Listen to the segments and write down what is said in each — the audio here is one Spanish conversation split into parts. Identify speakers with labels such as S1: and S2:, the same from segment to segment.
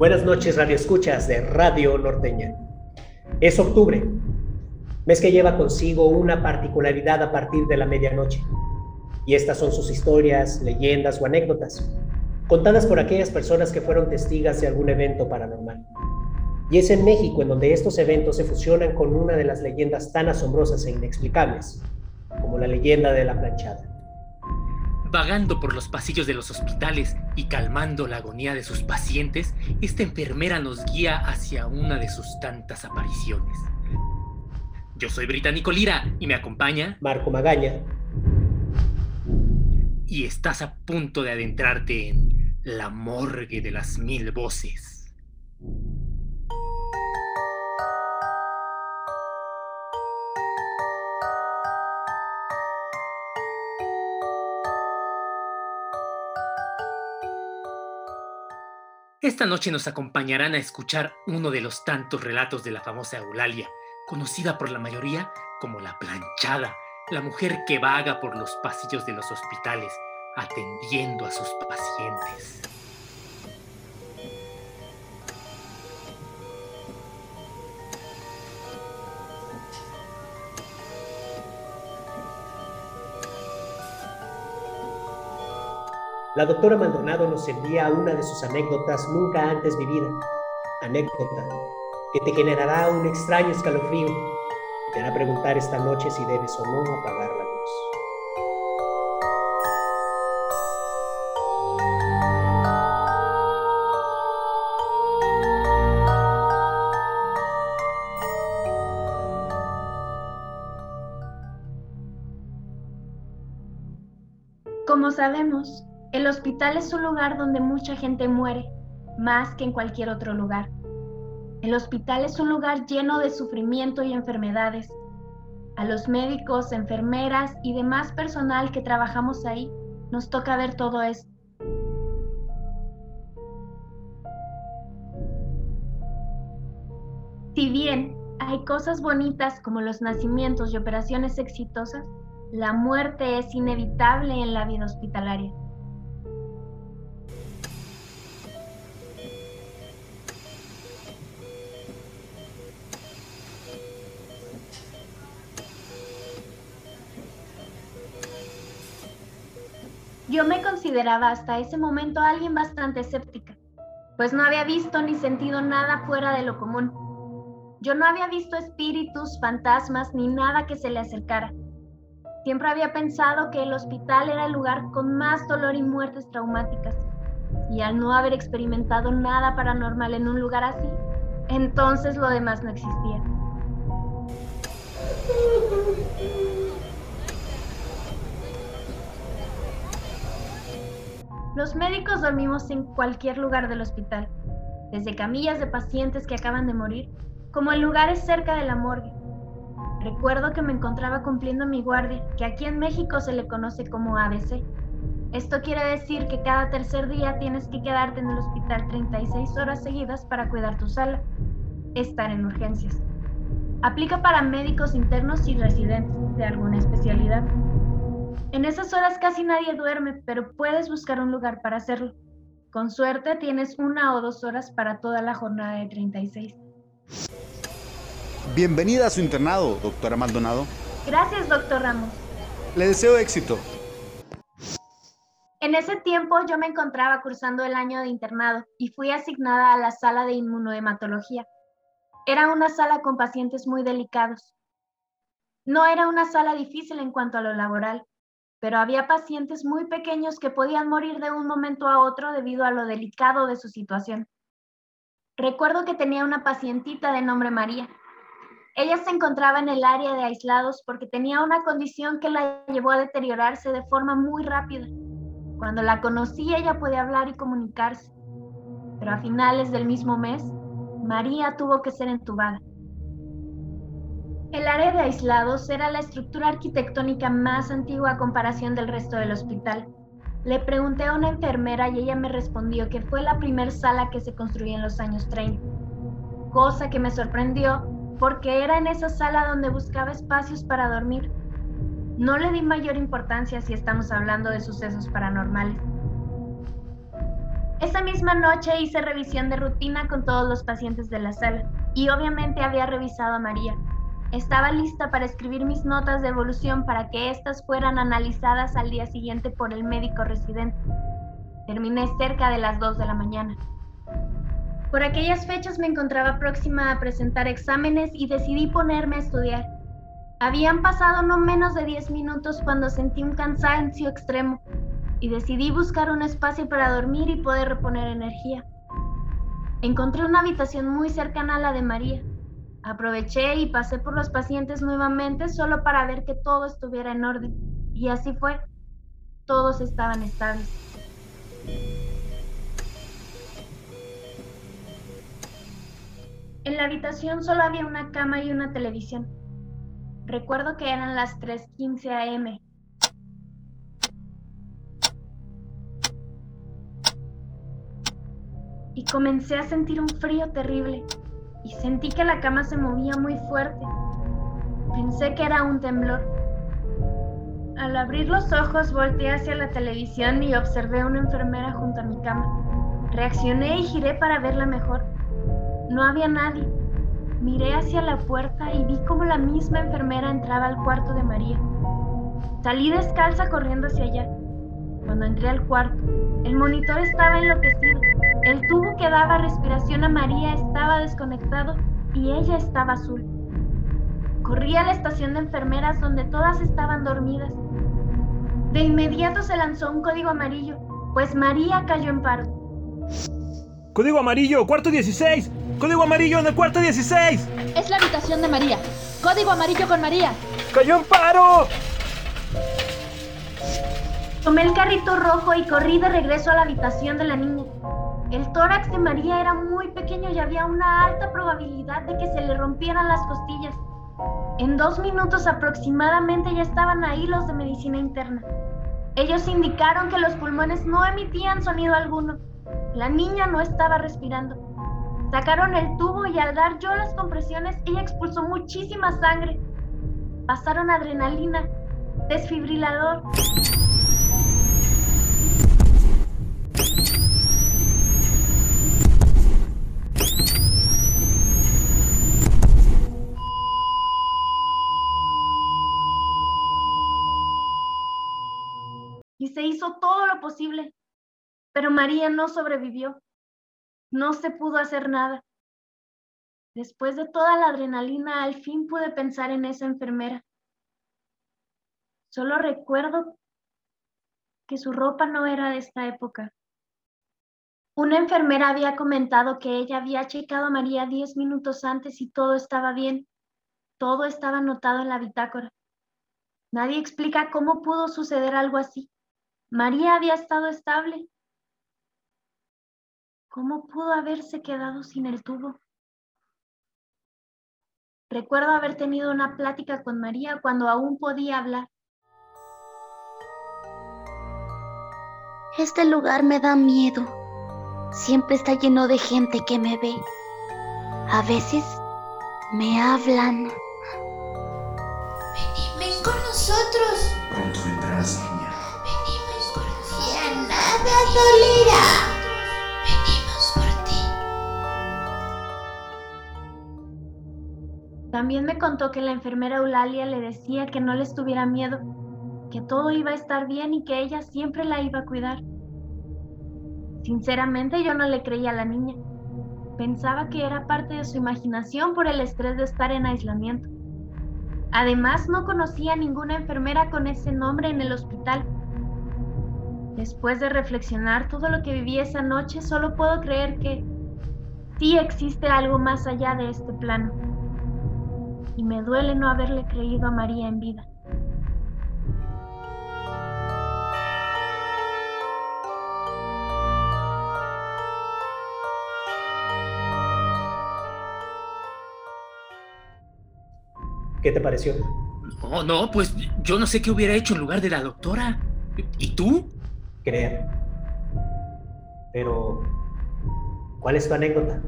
S1: Buenas noches, Radio Escuchas de Radio Norteña. Es octubre, mes que lleva consigo una particularidad a partir de la medianoche. Y estas son sus historias, leyendas o anécdotas, contadas por aquellas personas que fueron testigas de algún evento paranormal. Y es en México en donde estos eventos se fusionan con una de las leyendas tan asombrosas e inexplicables, como la leyenda de la planchada
S2: Vagando por los pasillos de los hospitales y calmando la agonía de sus pacientes, esta enfermera nos guía hacia una de sus tantas apariciones. Yo soy Británico Lira y me acompaña
S1: Marco Magaña.
S2: Y estás a punto de adentrarte en la morgue de las mil voces. Esta noche nos acompañarán a escuchar uno de los tantos relatos de la famosa Eulalia, conocida por la mayoría como la planchada, la mujer que vaga por los pasillos de los hospitales atendiendo a sus pacientes.
S1: La doctora Maldonado nos envía una de sus anécdotas nunca antes vivida. Anécdota que te generará un extraño escalofrío y te hará preguntar esta noche si debes o no apagar la luz.
S3: Como sabemos, el hospital es un lugar donde mucha gente muere, más que en cualquier otro lugar. El hospital es un lugar lleno de sufrimiento y enfermedades. A los médicos, enfermeras y demás personal que trabajamos ahí, nos toca ver todo esto. Si bien hay cosas bonitas como los nacimientos y operaciones exitosas, la muerte es inevitable en la vida hospitalaria. Yo me consideraba hasta ese momento alguien bastante escéptica, pues no había visto ni sentido nada fuera de lo común. Yo no había visto espíritus, fantasmas ni nada que se le acercara. Siempre había pensado que el hospital era el lugar con más dolor y muertes traumáticas. Y al no haber experimentado nada paranormal en un lugar así, entonces lo demás no existía. Los médicos dormimos en cualquier lugar del hospital, desde camillas de pacientes que acaban de morir, como en lugares cerca de la morgue. Recuerdo que me encontraba cumpliendo mi guardia, que aquí en México se le conoce como ABC. Esto quiere decir que cada tercer día tienes que quedarte en el hospital 36 horas seguidas para cuidar tu sala, estar en urgencias. Aplica para médicos internos y residentes de alguna especialidad. En esas horas casi nadie duerme, pero puedes buscar un lugar para hacerlo. Con suerte tienes una o dos horas para toda la jornada de 36.
S4: Bienvenida a su internado, doctora Maldonado.
S3: Gracias, doctor Ramos.
S4: Le deseo éxito.
S3: En ese tiempo yo me encontraba cursando el año de internado y fui asignada a la sala de inmunohematología. Era una sala con pacientes muy delicados. No era una sala difícil en cuanto a lo laboral, pero había pacientes muy pequeños que podían morir de un momento a otro debido a lo delicado de su situación. Recuerdo que tenía una pacientita de nombre María. Ella se encontraba en el área de aislados porque tenía una condición que la llevó a deteriorarse de forma muy rápida. Cuando la conocí ella podía hablar y comunicarse, pero a finales del mismo mes, María tuvo que ser entubada. El área de aislados era la estructura arquitectónica más antigua a comparación del resto del hospital. Le pregunté a una enfermera y ella me respondió que fue la primer sala que se construyó en los años 30, cosa que me sorprendió porque era en esa sala donde buscaba espacios para dormir. No le di mayor importancia si estamos hablando de sucesos paranormales. Esa misma noche hice revisión de rutina con todos los pacientes de la sala y obviamente había revisado a María. Estaba lista para escribir mis notas de evolución para que éstas fueran analizadas al día siguiente por el médico residente. Terminé cerca de las 2 de la mañana. Por aquellas fechas me encontraba próxima a presentar exámenes y decidí ponerme a estudiar. Habían pasado no menos de 10 minutos cuando sentí un cansancio extremo y decidí buscar un espacio para dormir y poder reponer energía. Encontré una habitación muy cercana a la de María. Aproveché y pasé por los pacientes nuevamente solo para ver que todo estuviera en orden. Y así fue. Todos estaban estables. En la habitación solo había una cama y una televisión. Recuerdo que eran las 3.15 am y comencé a sentir un frío terrible y sentí que la cama se movía muy fuerte. Pensé que era un temblor. Al abrir los ojos volteé hacia la televisión y observé a una enfermera junto a mi cama. Reaccioné y giré para verla mejor. No había nadie. Miré hacia la puerta y vi cómo la misma enfermera entraba al cuarto de María. Salí descalza corriendo hacia allá. Cuando entré al cuarto, el monitor estaba enloquecido. El tubo que daba respiración a María estaba desconectado y ella estaba azul. Corrí a la estación de enfermeras donde todas estaban dormidas. De inmediato se lanzó un código amarillo, pues María cayó en paro.
S5: Código amarillo, cuarto 16. Código amarillo en el cuarto 16.
S6: Es la habitación de María. Código amarillo con María.
S5: ¡Cayó en paro!
S3: Tomé el carrito rojo y corrí de regreso a la habitación de la niña. El tórax de María era muy pequeño y había una alta probabilidad de que se le rompieran las costillas. En dos minutos aproximadamente ya estaban ahí los de medicina interna. Ellos indicaron que los pulmones no emitían sonido alguno. La niña no estaba respirando. Sacaron el tubo y al dar yo las compresiones, ella expulsó muchísima sangre. Pasaron adrenalina, desfibrilador. y se hizo todo lo posible, pero María no sobrevivió. No se pudo hacer nada. Después de toda la adrenalina, al fin pude pensar en esa enfermera. Solo recuerdo que su ropa no era de esta época. Una enfermera había comentado que ella había checado a María diez minutos antes y todo estaba bien. Todo estaba anotado en la bitácora. Nadie explica cómo pudo suceder algo así. María había estado estable. ¿Cómo pudo haberse quedado sin el tubo? Recuerdo haber tenido una plática con María cuando aún podía hablar.
S7: Este lugar me da miedo. Siempre está lleno de gente que me ve. A veces me hablan.
S8: Ven, ven con nosotros.
S9: Pronto vendrás, niña.
S8: Dolerá. Venimos por ti.
S3: También me contó que la enfermera Eulalia le decía que no les tuviera miedo, que todo iba a estar bien y que ella siempre la iba a cuidar. Sinceramente yo no le creía a la niña. Pensaba que era parte de su imaginación por el estrés de estar en aislamiento. Además, no conocía a ninguna enfermera con ese nombre en el hospital. Después de reflexionar todo lo que viví esa noche, solo puedo creer que sí existe algo más allá de este plano. Y me duele no haberle creído a María en vida.
S1: ¿Qué te pareció?
S2: No, no, pues yo no sé qué hubiera hecho en lugar de la doctora. ¿Y tú?
S1: Creer. Pero, ¿cuál es tu anécdota?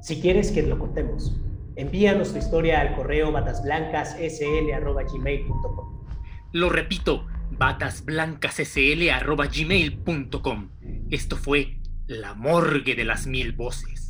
S1: Si quieres que lo contemos, envíanos tu historia al correo batasblancassl.gmail.com
S2: Lo repito, batasblancassl.gmail.com. Esto fue La Morgue de las Mil Voces.